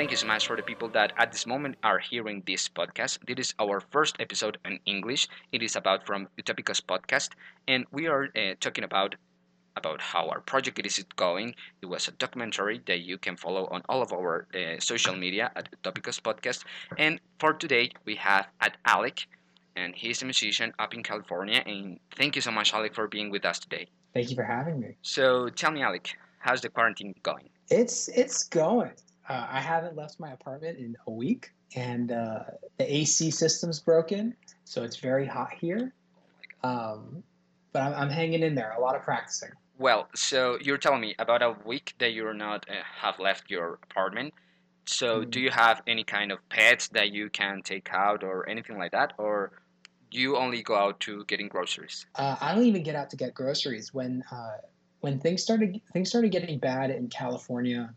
Thank you so much for the people that at this moment are hearing this podcast. This is our first episode in English. It is about from Utopicos podcast, and we are uh, talking about about how our project is going. It was a documentary that you can follow on all of our uh, social media at Utopicos podcast. And for today, we have at Alec, and he's a musician up in California. And thank you so much, Alec, for being with us today. Thank you for having me. So tell me, Alec, how's the quarantine going? It's it's going. Uh, I haven't left my apartment in a week, and uh, the AC system's broken, so it's very hot here. Um, but I'm, I'm hanging in there. A lot of practicing. Well, so you're telling me about a week that you're not uh, have left your apartment. So Mm. do you have any kind of pets that you can take out or anything like that, or you only go out to getting groceries? Uh, I don't even get out to get groceries when uh, when things started things started getting bad in California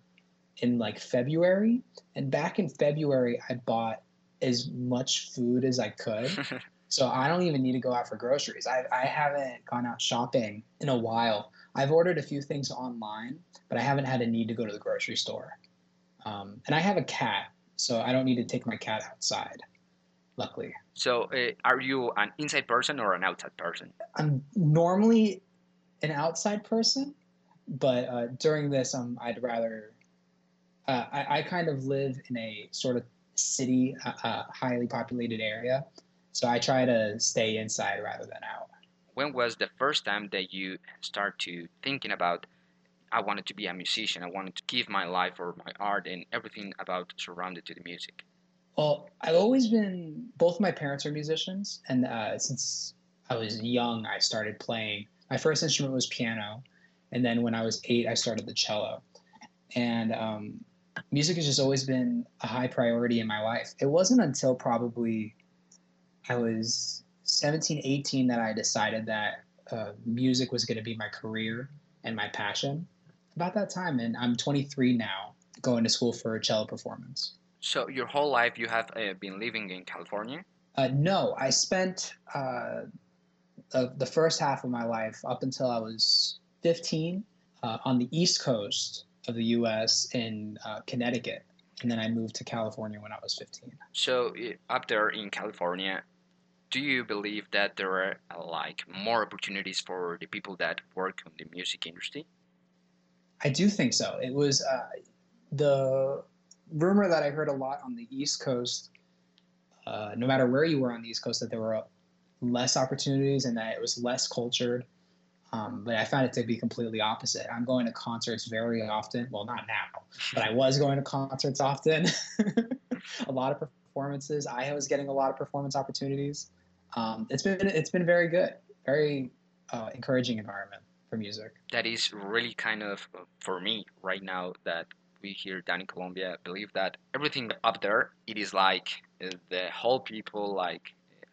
in like February. And back in February, I bought as much food as I could. So I don't even need to go out for groceries. I, I haven't gone out shopping in a while. I've ordered a few things online, but I haven't had a need to go to the grocery store. Um, and I have a cat, so I don't need to take my cat outside, luckily. so uh, are you an inside person or an outside person? I'm normally an outside person, but uh, during this, um, I'd rather. Uh, I, I kind of live in a sort of city, uh, uh, highly populated area, so I try to stay inside rather than out. When was the first time that you start to thinking about I wanted to be a musician. I wanted to give my life or my art and everything about surrounded to the music. Well, I've always been. Both my parents are musicians, and uh, since I was young, I started playing. My first instrument was piano, and then when I was eight, I started the cello. And um, music has just always been a high priority in my life. It wasn't until probably I was 17, 18 that I decided that uh, music was going to be my career and my passion. About that time, and I'm 23 now, going to school for cello performance. So your whole life you have uh, been living in California. Uh, no, I spent uh, uh, the first half of my life up until I was 15 uh, on the East Coast of the U.S. in uh, Connecticut, and then I moved to California when I was 15. So up there in California, do you believe that there are uh, like more opportunities for the people that work in the music industry? I do think so. It was uh, the rumor that I heard a lot on the East Coast. Uh, no matter where you were on the East Coast, that there were less opportunities and that it was less cultured. Um, but I found it to be completely opposite. I'm going to concerts very often. Well, not now, but I was going to concerts often. a lot of performances. I was getting a lot of performance opportunities. Um, it's been it's been very good, very uh, encouraging environment for music. That is really kind of uh, for me right now that we here down in Colombia believe that everything up there it is like uh, the whole people like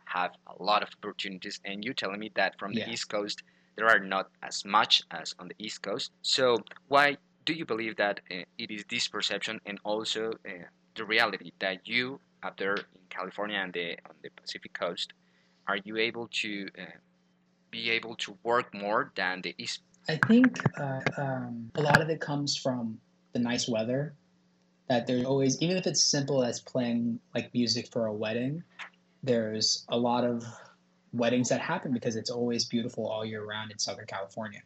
have a lot of opportunities and you telling me that from the Yeah. east coast there are not as much as on the east coast so why do you believe that uh, it is this perception and also uh, the reality that you up there in california and the on the pacific coast are you able to uh, be able to work more than the east I think uh, um, a lot of it comes from the nice weather. That there's always, even if it's simple as playing like music for a wedding, there's a lot of weddings that happen because it's always beautiful all year round in Southern California.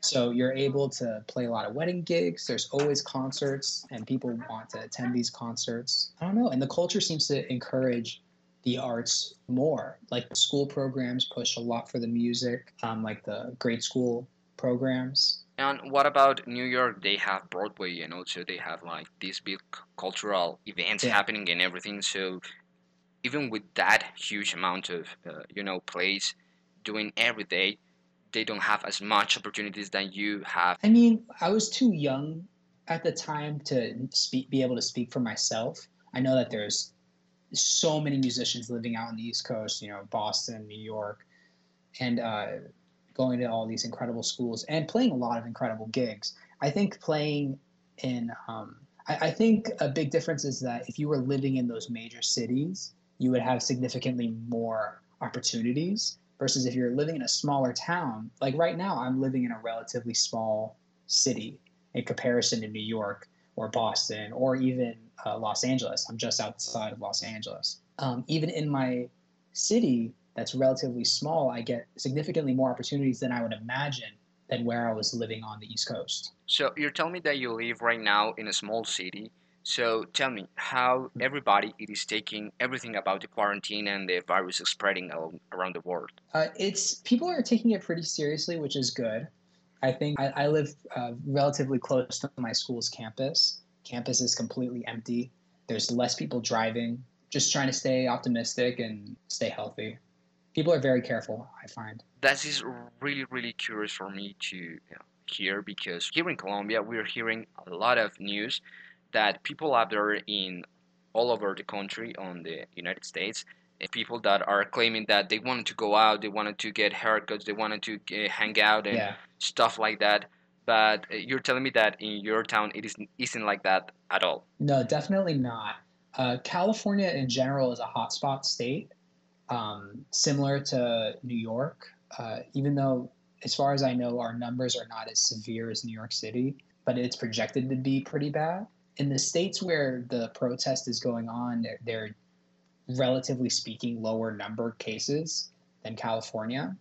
So you're able to play a lot of wedding gigs. There's always concerts, and people want to attend these concerts. I don't know, and the culture seems to encourage the arts more. Like the school programs push a lot for the music, um, like the grade school programs. And what about New York? They have Broadway and also they have like these big cultural events Yeah. happening and everything. So even with that huge amount of uh, you know plays doing every day, they don't have as much opportunities than you have. I mean, I was too young at the time to speak, be able to speak for myself. I know that there's so many musicians living out on the East Coast, you know, Boston, New York, and uh, going to all these incredible schools and playing a lot of incredible gigs. I think playing in, um, I, I think a big difference is that if you were living in those major cities, you would have significantly more opportunities versus if you're living in a smaller town. Like right now, I'm living in a relatively small city in comparison to New York or Boston or even uh, Los Angeles. I'm just outside of Los Angeles. Um, even in my city, that's relatively small, I get significantly more opportunities than I would imagine than where I was living on the East Coast. So you're telling me that you live right now in a small city. So tell me how everybody it is taking everything about the quarantine and the virus is spreading around the world. Uh, it's people are taking it pretty seriously, which is good. I think I, I live uh, relatively close to my school's campus. Campus is completely empty. There's less people driving. Just trying to stay optimistic and stay healthy. People are very careful. I find that is really really curious for me to you know, hear because here in Colombia we're hearing a lot of news that people out there in all over the country on the United States eh, people that are claiming that they wanted to go out they wanted to get haircuts they wanted to get, hang out and yeah. stuff like that. But eh, you're telling me that in your town it isn't, isn't like that at all? No definitely not. Uh, california in general is a hotspot state um, similar to new york. Uh, even though as far as i know our numbers are not as severe as new york city but it's projected to be pretty bad in the states where the protest is going on, they're, they're relatively speaking lower number cases than California.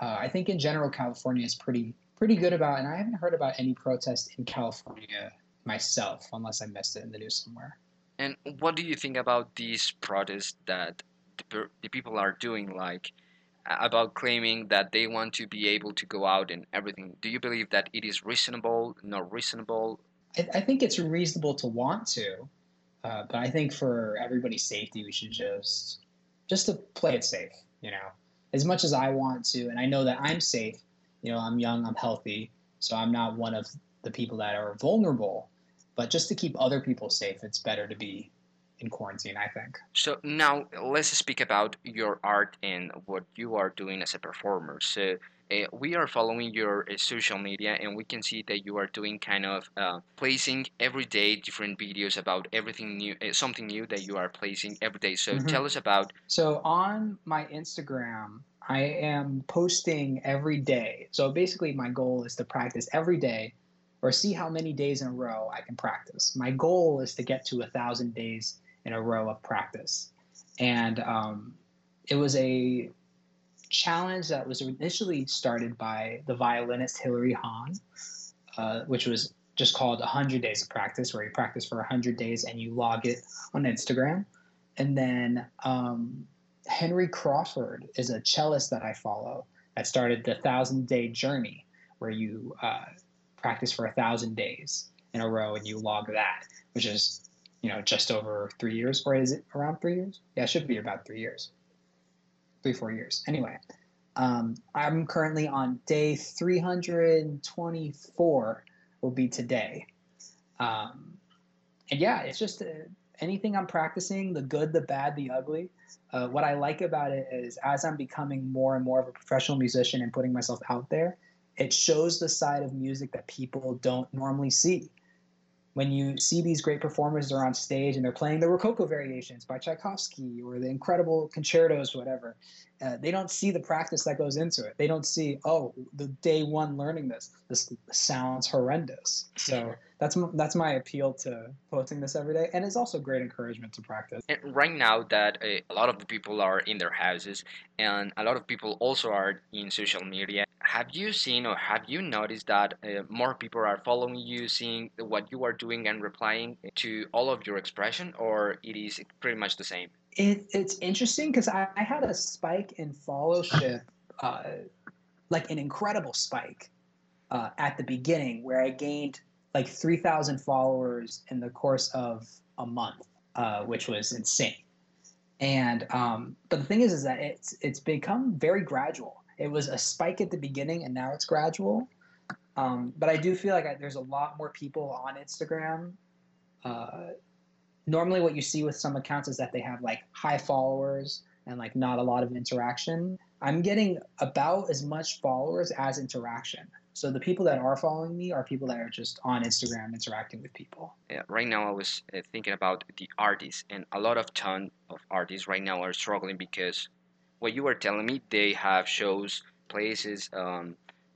Uh, I think in general California is pretty pretty good about, and I haven't heard about any protest in California myself, unless I missed it in the news somewhere. And what do you think about these protests that the, the people are doing, like about claiming that they want to be able to go out and everything? Do you believe that it is reasonable, not reasonable? I, I think it's reasonable to want to, uh, but I think for everybody's safety, we should just just to play it safe. You know, as much as I want to, and I know that I'm safe. You know, I'm young, I'm healthy, so I'm not one of the people that are vulnerable. But just to keep other people safe, it's better to be in quarantine, I think. So now let's speak about your art and what you are doing as a performer. So uh, we are following your uh, social media and we can see that you are doing kind of uh, placing every day different videos about everything new uh, something new that you are placing every day. So mm-hmm. tell us about so on my instagram i am posting every day. So basically my goal is to practice every day or see how many days in a row i can practice. My goal is to get to a thousand days in a row of practice. And um, it was a challenge that was initially started by the violinist Hilary Hahn, uh, which was just called 100 Days of Practice, where you practice for 100 days and you log it on Instagram. And then um, Henry Crawford is a cellist that I follow that started the Thousand Day Journey, where you uh, practice for a thousand days in a row and you log that, which is you know just over three years, or is it around three years? Yeah, it should be about three years three, four years. Anyway, um, I'm currently on day 324, will be today. Um, and yeah, it's just uh, anything I'm practicing the good, the bad, the ugly. Uh, what I like about it is as I'm becoming more and more of a professional musician and putting myself out there, it shows the side of music that people don't normally see when you see these great performers are on stage and they're playing the Rococo variations by Tchaikovsky or the incredible concertos, whatever, uh, they don't see the practice that goes into it. They don't see, oh, the day one learning this, this sounds horrendous. So that's that's my appeal to posting this every day, and it's also great encouragement to practice. And right now that uh, a lot of the people are in their houses, and a lot of people also are in social media, have you seen or have you noticed that uh, more people are following you, seeing what you are doing, and replying to all of your expression, or it is pretty much the same? It, it's interesting because I, I, had a spike in followership, uh, like an incredible spike uh, at the beginning, where I gained like 3,000 followers in the course of a month, uh, which was insane. And um, but the thing is, is that it's it's become very gradual. It was a spike at the beginning, and now it's gradual. Um, but I do feel like I, there's a lot more people on Instagram. Uh, normally, what you see with some accounts is that they have like high followers and like not a lot of interaction. I'm getting about as much followers as interaction. So the people that are following me are people that are just on Instagram interacting with people. Yeah, right now I was uh, thinking about the artists, and a lot of ton of artists right now are struggling because what you were telling me, they have shows, places um,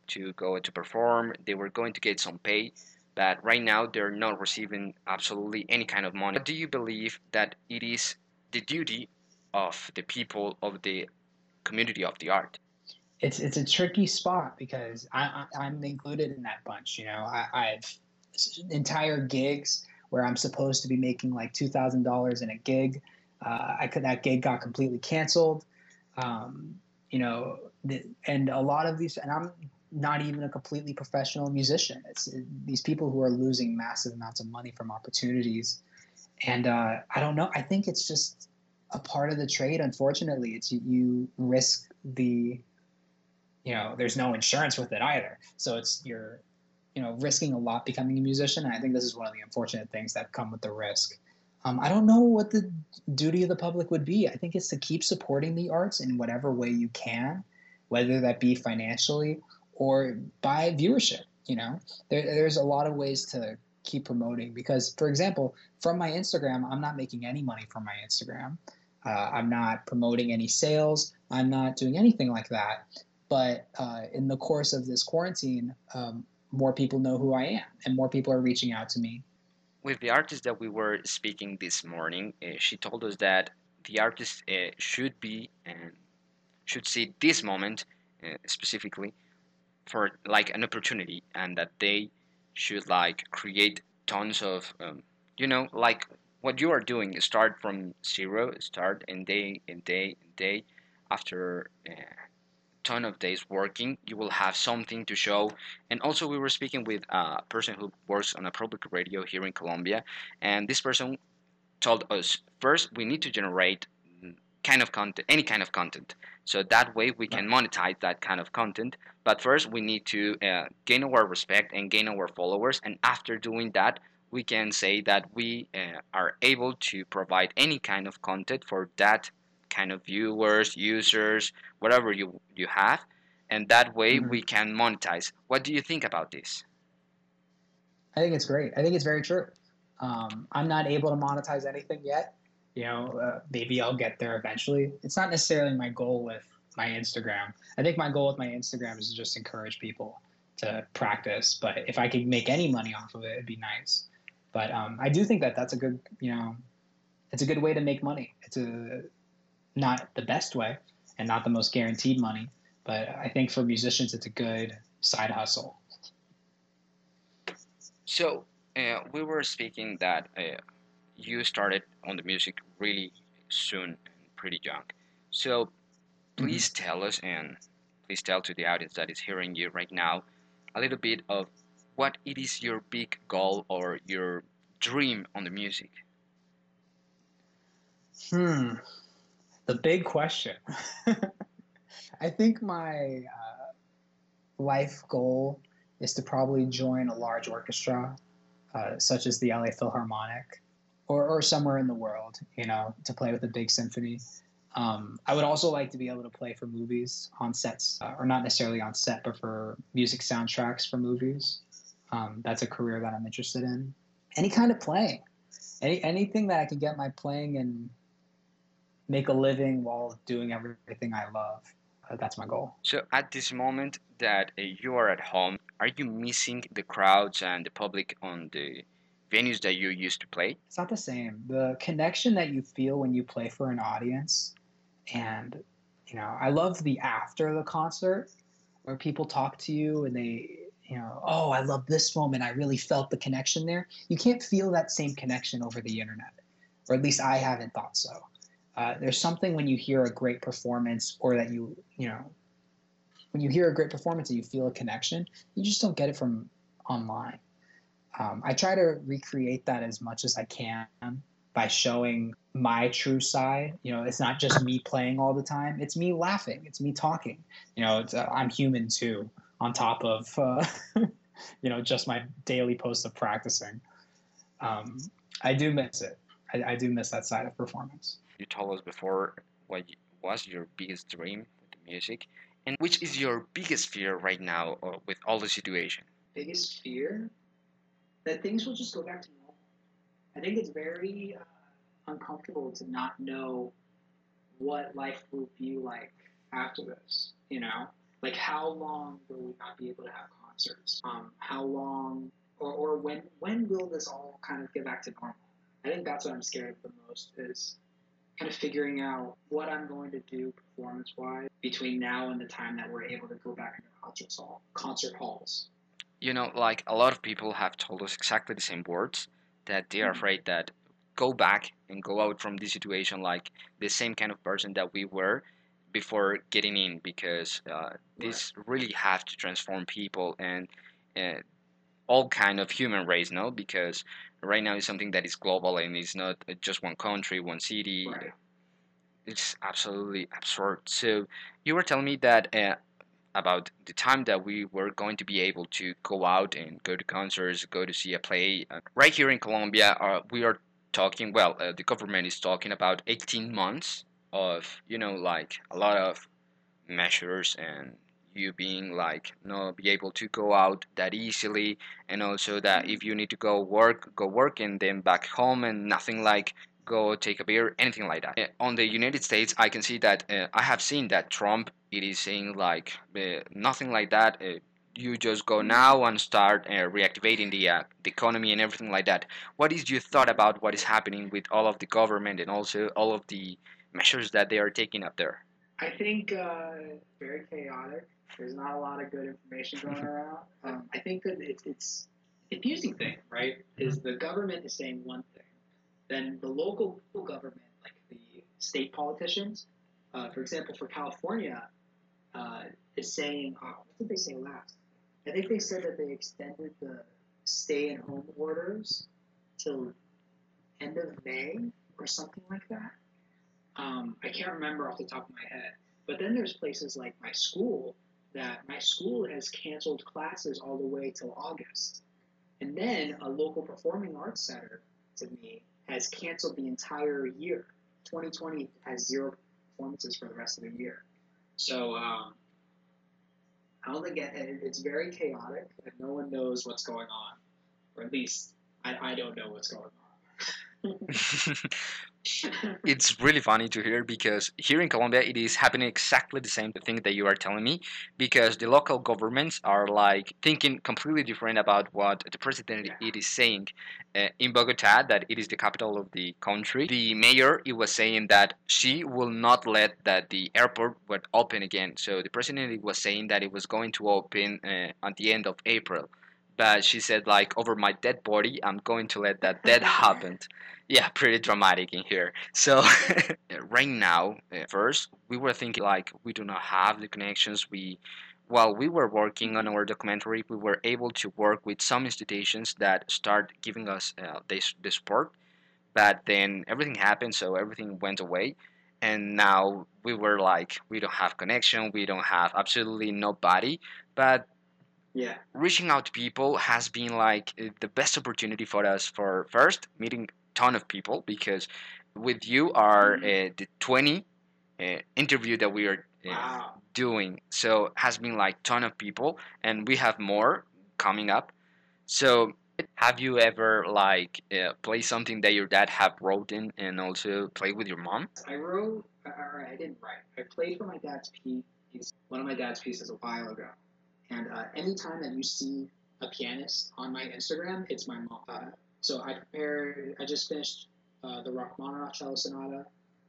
to go to perform. They were going to get some pay, but right now they're not receiving absolutely any kind of money. Do you believe that it is the duty of the people of the community of the art? It's it's a tricky spot because I, am included in that bunch. You know, I, I've entire gigs where I'm supposed to be making like two thousand dollars in a gig. Uh, I could that gig got completely canceled. Um, you know, the, and a lot of these, and I'm not even a completely professional musician. It's these people who are losing massive amounts of money from opportunities, and uh, I don't know. I think it's just a part of the trade. Unfortunately, it's you, you risk the, you know, there's no insurance with it either. So it's you're, you know, risking a lot becoming a musician. And I think this is one of the unfortunate things that come with the risk. Um, I don't know what the duty of the public would be. I think it's to keep supporting the arts in whatever way you can, whether that be financially or by viewership. You know, there, there's a lot of ways to keep promoting because, for example, from my Instagram, I'm not making any money from my Instagram. Uh, I'm not promoting any sales. I'm not doing anything like that. But uh, in the course of this quarantine, um, more people know who I am, and more people are reaching out to me. With the artist that we were speaking this morning, uh, she told us that the artist uh, should be and should see this moment uh, specifically for like an opportunity, and that they should like create tons of um, you know like what you are doing start from zero, start and day and day and day. After a ton of days working, you will have something to show. And also, we were speaking with a person who works on a public radio here in Colombia, and this person told us first we need to generate kind of content, any kind of content. So that way we can monetize that kind of content. But first we need to uh, gain our respect and gain our followers. And after doing that, we can say that we uh, are able to provide any kind of content for that kind of viewers, users, whatever you you have, and that way mm-hmm. we can monetize. What do you think about this? I think it's great. I think it's very true. Um, I'm not able to monetize anything yet. You know, uh, maybe I'll get there eventually. It's not necessarily my goal with my Instagram. I think my goal with my Instagram is to just encourage people to practice. But if I could make any money off of it, it'd be nice. But um, I do think that that's a good, you know, it's a good way to make money. It's a not the best way and not the most guaranteed money, but I think for musicians, it's a good side hustle. So uh, we were speaking that uh, you started on the music really soon and pretty young. So please mm-hmm. tell us and please tell to the audience that is hearing you right now a little bit of what it is your big goal or your dream on the music? Hmm, the big question. I think my uh, life goal is to probably join a large orchestra, uh, such as the LA Philharmonic, or, or somewhere in the world, you know, to play with a big symphony. Um, I would also like to be able to play for movies on sets, uh, or not necessarily on set, but for music soundtracks for movies. Um, that's a career that I'm interested in. Any kind of playing, any anything that I can get my playing and make a living while doing everything I love. Uh, that's my goal. So at this moment that uh, you are at home, are you missing the crowds and the public on the venues that you used to play? It's not the same. The connection that you feel when you play for an audience, and you know, I love the after the concert where people talk to you and they you know, oh, I love this moment. I really felt the connection there. You can't feel that same connection over the internet, or at least I haven't thought so. Uh, there's something when you hear a great performance, or that you, you know, when you hear a great performance and you feel a connection, you just don't get it from online. Um, I try to recreate that as much as I can by showing my true side. You know, it's not just me playing all the time; it's me laughing, it's me talking. You know, uh, I'm human too on top of uh, you know just my daily post of practicing. Um, I do miss it. I, I, do miss that side of performance. You told us before what was your biggest dream with the music, and which is your biggest fear right now uh, with all the situation. Biggest fear that things will just go back to normal. I think it's very uh, uncomfortable to not know what life will be like after this. You know, like, how long will we not be able to have concerts? Um, how long or, or when when will this all kind of get back to normal? I think that's what I'm scared of the most is kind of figuring out what I'm going to do performance wise between now and the time that we're able to go back into concert hall concert halls. You know, like a lot of people have told us exactly the same words that they are Mhm. afraid that go back and go out from this situation like the same kind of person that we were before getting in because uh, this really have to transform people and uh, all kind of human race no because right now it's something that is global and it's not just one country one city Right. it's absolutely absurd so you were telling me that uh, about the time that we were going to be able to go out and go to concerts, go to see a play. Uh, right here in Colombia, uh, we are talking, well, uh, the government is talking about 18 months of, you know, like a lot of measures and you being like not be able to go out that easily. And also that if you need to go work go work and then back home and nothing like go take a beer anything like that. Uh, on the united states i can see that uh, i have seen that trump it is saying like uh, nothing like that. Uh, you just go now and start uh, reactivating the, the economy and everything like that. What is your thought about what is happening with all of the government and also all of the measures that they are taking up there I think uh, very chaotic. There's not a lot of good information going around. Um, I think that it's it's confusing thing, right? Is the government is saying one thing, then the local government, like the state politicians, uh, for example, for California, uh, is saying, oh, what did they say last? I think they said that they extended the stay-at-home orders till end of May or something like that. Um, I can't remember off the top of my head. But then there's places like my school that my school has canceled classes all the way till August. And then a local performing arts center to me has canceled the entire year. 2020 has zero performances for the rest of the year. So um, I don't think it, it- it's very chaotic and no one knows what's going on. Or at least I, I don't know what's going on. it's really funny to hear because here in Colombia it is happening exactly the same thing that you are telling me because the local governments are like thinking completely different about what the president Yeah. it is saying uh, in Bogota that it is the capital of the country. The mayor it was saying that she will not let that the airport would open again. So the president it was saying that it was going to open uh, at the end of April but she said like over my dead body I'm going to let that dead happen yeah pretty dramatic in here. So right now first we were thinking like we do not have the connections. We while we were working on our documentary we were able to work with some institutions that start giving us uh, this, the support. But then everything happened so everything went away. And now we were like we don't have connection we don't have absolutely nobody. But yeah. reaching out to people has been like uh, the best opportunity for us for first meeting ton of people because with you are uh, the 20 uh, interview that we are uh, Wow. doing so has been like ton of people and we have more coming up so have you ever like uh, play something that your dad have wrote in and also play with your mom I wrote, or I didn't write. I played for my dad's piece, one of my dad's pieces a while ago. And uh, anytime that you see a pianist on my Instagram, it's my mom. Uh, so I prepared, I just finished uh, the Rachmaninoff Cello Sonata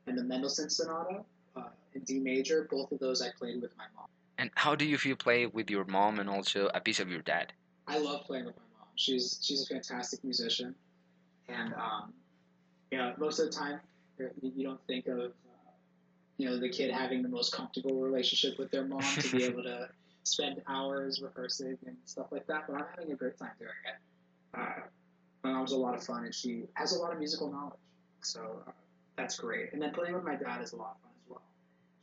and the Mendelssohn Sonata uh, in D major. Both of those I played with my mom. and how do you feel play with your mom and also a piece of your dad I love playing with my mom. She's she's a fantastic musician, and um, you know most of the time you you don't think of uh, you know the kid having the most comfortable relationship with their mom to be able to spend hours rehearsing and stuff like that. But I'm having a great time doing it. Uh, my mom's a lot of fun, and she has a lot of musical knowledge, so uh, that's great. And then playing with my dad is a lot of fun as well.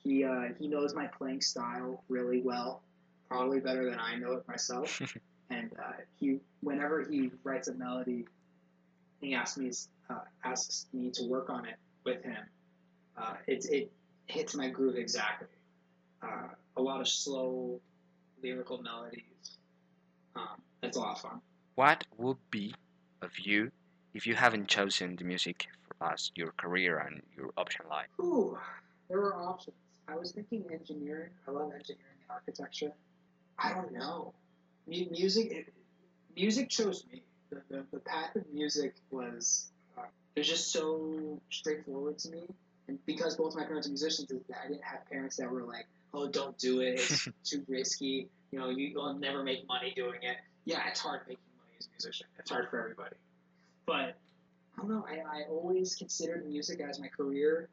He uh, he knows my playing style really well, probably better than I know it myself and uh, he whenever he writes a melody, he asks me uh, asks me to work on it with him. Uh, it it hits my groove exactly. Uh, a lot of slow lyrical melodies. Um, it's a lot of fun. what would be of you if you haven't chosen the music for us your career and your option life Ooh, there were options. I was thinking engineering. I love engineering and architecture. I don't know. Mu- music. It, music chose me. The, the, the path of music was uh, it was just so straightforward to me, and because both my parents are musicians, I didn't have parents that were like, "Oh, don't do it; it's too risky. You know, you, you'll never make money doing it." Yeah, it's hard making money as a musician. It's hard for everybody, but I don't know. I, I always considered music as my career,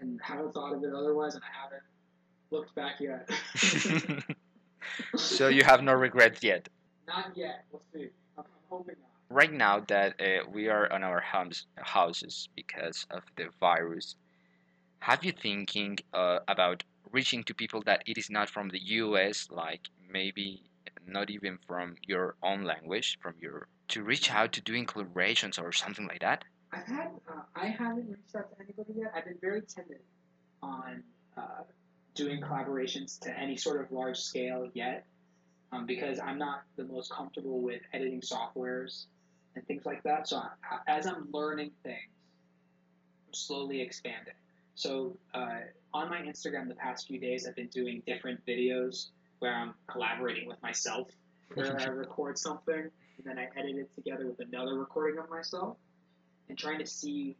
and haven't thought of it otherwise, and I haven't looked back yet. so you have no regrets yet. Not yet. We'll see. I'm, I'm hoping not. Right now that uh, we are on our homes, houses because of the virus, have you thinking uh, about reaching to people that it is not from the U.S., like maybe not even from your own language, from your to reach out to doing collaborations or something like that? I've had uh, I haven't reached out to anybody yet. I've been very timid on uh, doing collaborations to any sort of large scale yet um, because I'm not the most comfortable with editing softwares and things like that. So I, as I'm learning things, I'm slowly expanding. So uh, on my Instagram, the past few days, I've been doing different videos where I'm collaborating with myself, where I record something and then I edit it together with another recording of myself, and trying to see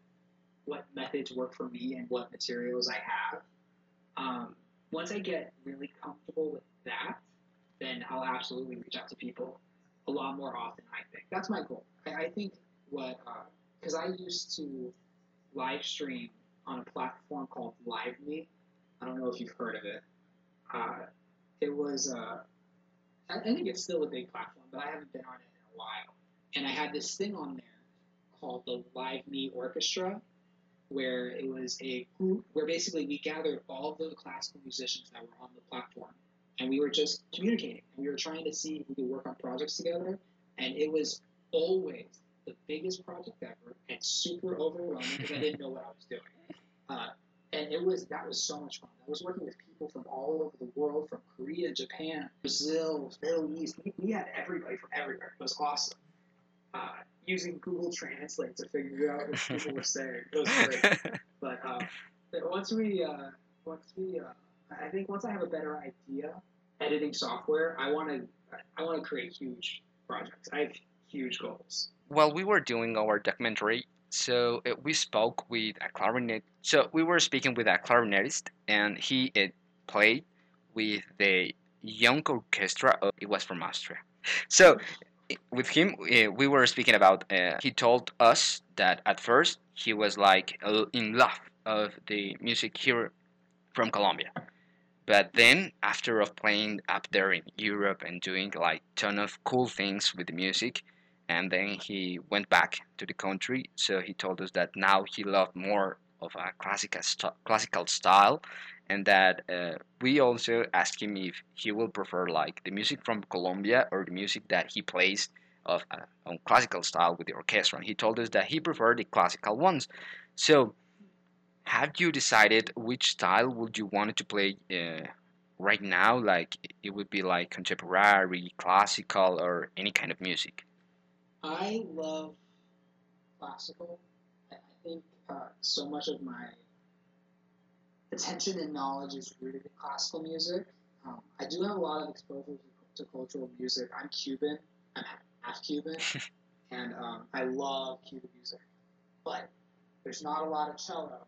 what methods work for me and what materials I have. Um, once I get really comfortable with that, then I'll absolutely reach out to people a lot more often. I think that's my goal. I, I think what because uh, I used to live stream on a platform called LiveMe. I don't know if you've heard of it. Uh, it was uh, I think it's still a big platform, but I haven't been on it in a while. And I had this thing on there called the LiveMe Orchestra, where it was a group where basically we gathered all the classical musicians that were on the platform and we were just communicating and we were trying to see if we could work on projects together and it was always the biggest project ever and super overwhelming because I didn't know what I was doing. Uh, and it was that was so much fun. I was working with people from all over the world, from Korea, Japan, Brazil, Middle East. We, we had everybody from everywhere. It was awesome. Uh, using Google Translate to figure out what people were saying. It was great. but uh, once we uh, once we uh, I think once I have a better idea editing software, I want to I want to create huge projects. I have huge goals. While we were doing our documentary, so uh, we spoke with a clarinet. So we were speaking with a clarinetist, and he uh, played with the young orchestra. Of, it was from Austria. So with him, uh, we were speaking about. Uh, he told us that at first he was like in love of the music here from Colombia but then after of playing up there in Europe and doing like ton of cool things with the music, and then he went back to the country. So he told us that now he loved more of a classical st- classical style, and that uh, we also asked him if he will prefer like the music from Colombia or the music that he plays of uh, on classical style with the orchestra. And he told us that he preferred the classical ones. So have you decided which style would you want to play uh, right now? Like it would be like contemporary, classical, or any kind of music. I love classical. I think uh, so much of my attention and knowledge is rooted in classical music. Um, I do have a lot of exposure to, to cultural music. I'm Cuban. I'm half Cuban, and um, I love Cuban music. But there's not a lot of cello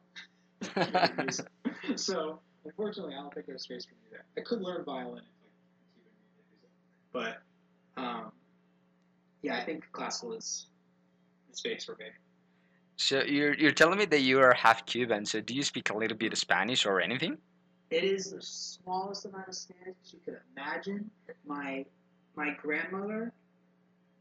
so unfortunately, I don't think there's space for me there. I could learn violin if like but um, yeah, I think classical is the space for me. So you're you're telling me that you are half Cuban. So do you speak a little bit of Spanish or anything? It is the smallest amount of Spanish you could imagine. My my grandmother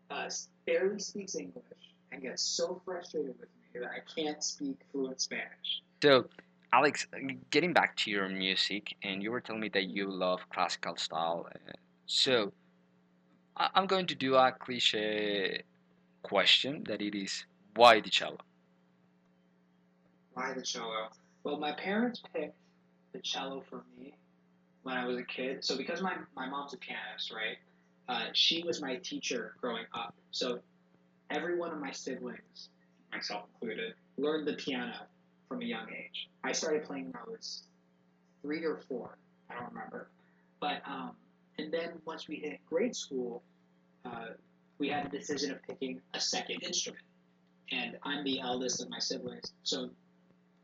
uh, barely speaks English and gets so frustrated with me that I can't speak fluent Spanish. So, Alex, getting back to your music, and you were telling me that you love classical style. Uh, so, I'm going to do a cliche question that it is why the cello? Why the cello? Well, my parents picked the cello for me when I was a kid. So, because my, my mom's a pianist, right? Uh, she was my teacher growing up. So, every one of my siblings, myself included, learned the piano from a young age. I started playing when I was three or four. I don't remember. But um, and then once we hit grade school, uh, we had the decision of picking a second instrument. And I'm the eldest of my siblings, so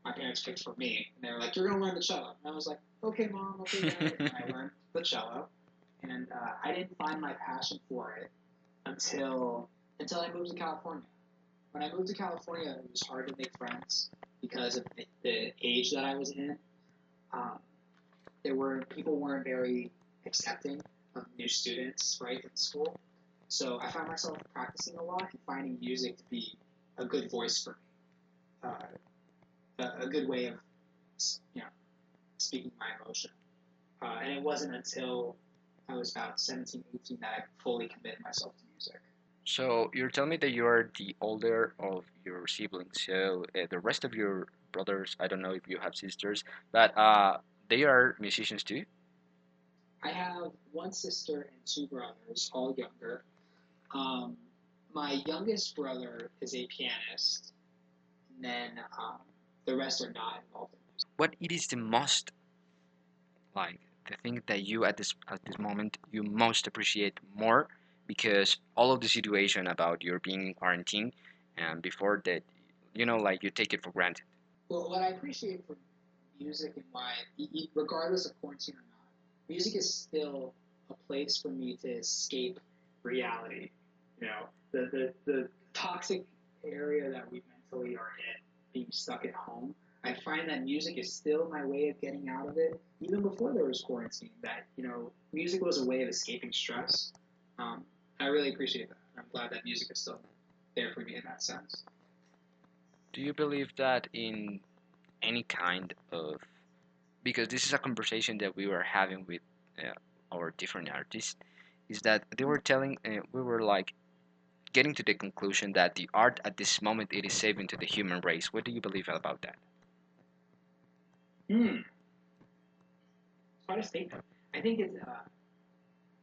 my parents picked for me. And they were like, You're going to learn the cello. And I was like, Okay, mom, okay, dad. and I learned the cello. And uh, I didn't find my passion for it until until I moved to California. When I moved to California, it was hard to make friends because of the, the age that I was in. Um, there were people weren't very accepting of new students right in school. So I found myself practicing a lot and finding music to be a good voice for me, uh, a, a good way of you know speaking my emotion. Uh, and it wasn't until I was about 17, 18 that I fully committed myself to music. So you're telling me that you are the older of your siblings. So uh, the rest of your brothers, I don't know if you have sisters, but uh, they are musicians too. I have one sister and two brothers, all younger. Um, my youngest brother is a pianist, and then um, the rest are not involved in music. What it is the most like the thing that you at this at this moment you most appreciate more because all of the situation about your being in quarantine and before that you know like you take it for granted Well, what I appreciate from music and why, regardless of quarantine or not, music is still a place for me to escape reality. You know, the, the, the toxic area that we mentally are in, being stuck at home. I find that music is still my way of getting out of it, even before there was quarantine. That you know, music was a way of escaping stress. Um, I really appreciate that. I'm glad that music is still there for me in that sense. do you believe that in any kind of because this is a conversation that we were having with uh, our different artists is that they were telling uh, we were like getting to the conclusion that the art at this moment it is saving to the human race what do you believe about that Hmm. Quite a statement. I think it's uh,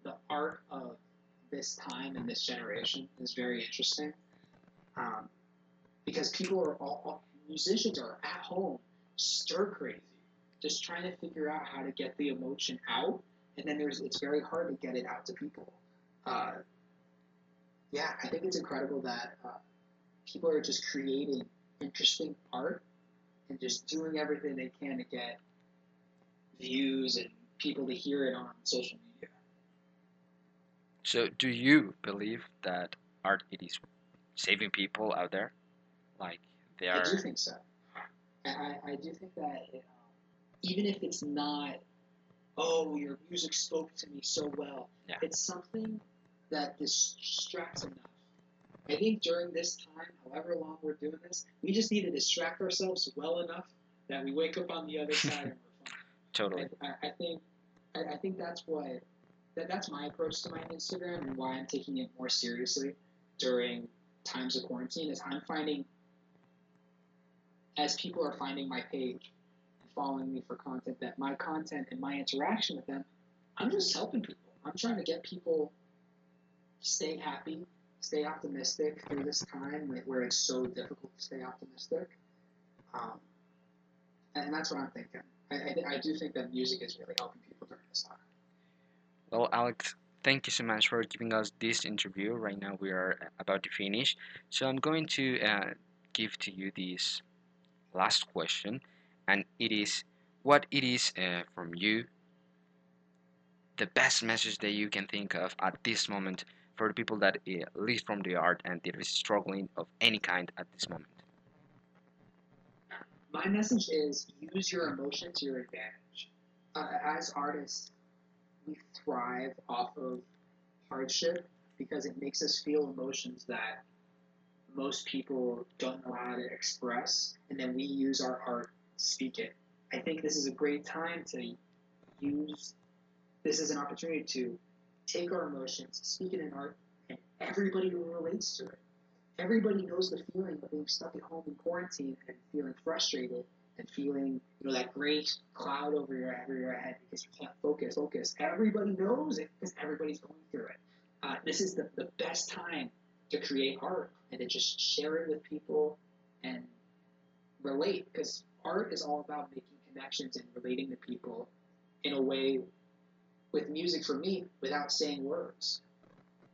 the art of this time and this generation is very interesting um, because people are all musicians are at home stir crazy, just trying to figure out how to get the emotion out, and then there's it's very hard to get it out to people. Uh, yeah, I think it's incredible that uh, people are just creating interesting art and just doing everything they can to get views and people to hear it on social media. so do you believe that art it is saving people out there like they are. I do think so. I, I, I do think that it, um, even if it's not, oh, your music spoke to me so well, Yeah. it's something that distracts enough. I think during this time, however long we're doing this, we just need to distract ourselves well enough that we wake up on the other side and we're fine. totally I, I, think I, I think that's what that, that's my approach to my Instagram and why I'm taking it more seriously during times of quarantine is I'm finding as people are finding my page following me for content that my content and my interaction with them, I'm just helping people. I'm trying to get people stay happy, stay optimistic through this time where- it's so difficult to stay optimistic. Um, and that's what I'm thinking. I, I, I do think that music is really helping people during this time. Well, Alex, thank you so much for giving us this interview. Right now, we are about to finish. So, I'm going to uh, give to you this last question, and it is what it is uh, from you the best message that you can think of at this moment for the people that uh, live from the art and that is struggling of any kind at this moment. My message is use your emotion to your advantage. Uh, as artists, we thrive off of hardship because it makes us feel emotions that most people don't know how to express, and then we use our art speak it. I think this is a great time to use this as an opportunity to take our emotions, speak it in art, and everybody relates to it. Everybody knows the feeling of being stuck at home in quarantine and feeling frustrated and feeling you know that great cloud over your over your head because you can't focus. Focus. Everybody knows it because everybody's going through it. Uh, this is the, the best time to create art and to just share it with people and relate because art is all about making connections and relating to people in a way with music for me without saying words.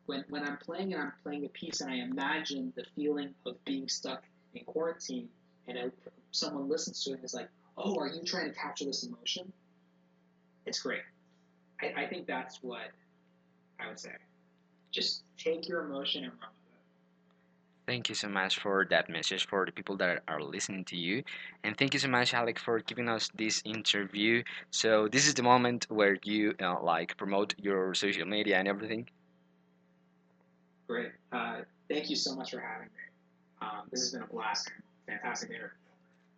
when when I'm playing and I'm playing a piece and I imagine the feeling of being stuck in quarantine and a, someone listens to it and is like, "Oh, are you trying to capture this emotion?" It's great. I, I think that's what I would say. Just take your emotion and run. Thank you so much for that message for the people that are listening to you. And thank you so much, Alec, for giving us this interview. So this is the moment where you uh, like promote your social media and everything. Great. Uh, thank you so much for having me. Um, this has been a blast. Fantastic interview.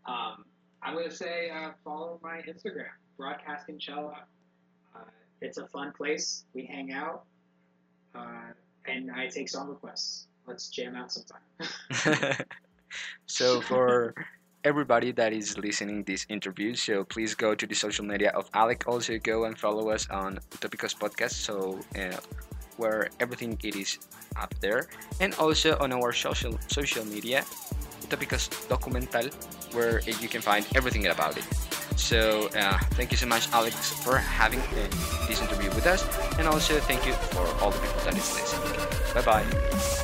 Um, I'm going to say uh, follow my Instagram, Broadcasting Cello. Uh, it's a fun place. We hang out, uh, and I take song requests. Let's jam out sometime. so for everybody that is listening this interview, so please go to the social media of Alec. Also go and follow us on Utopicos Podcast. So uh, where everything it is up there, and also on our social social media, Utopicos Documental, where you can find everything about it. So uh, thank you so much, Alex, for having uh, this interview with us, and also thank you for all the people that is listening. Bye bye.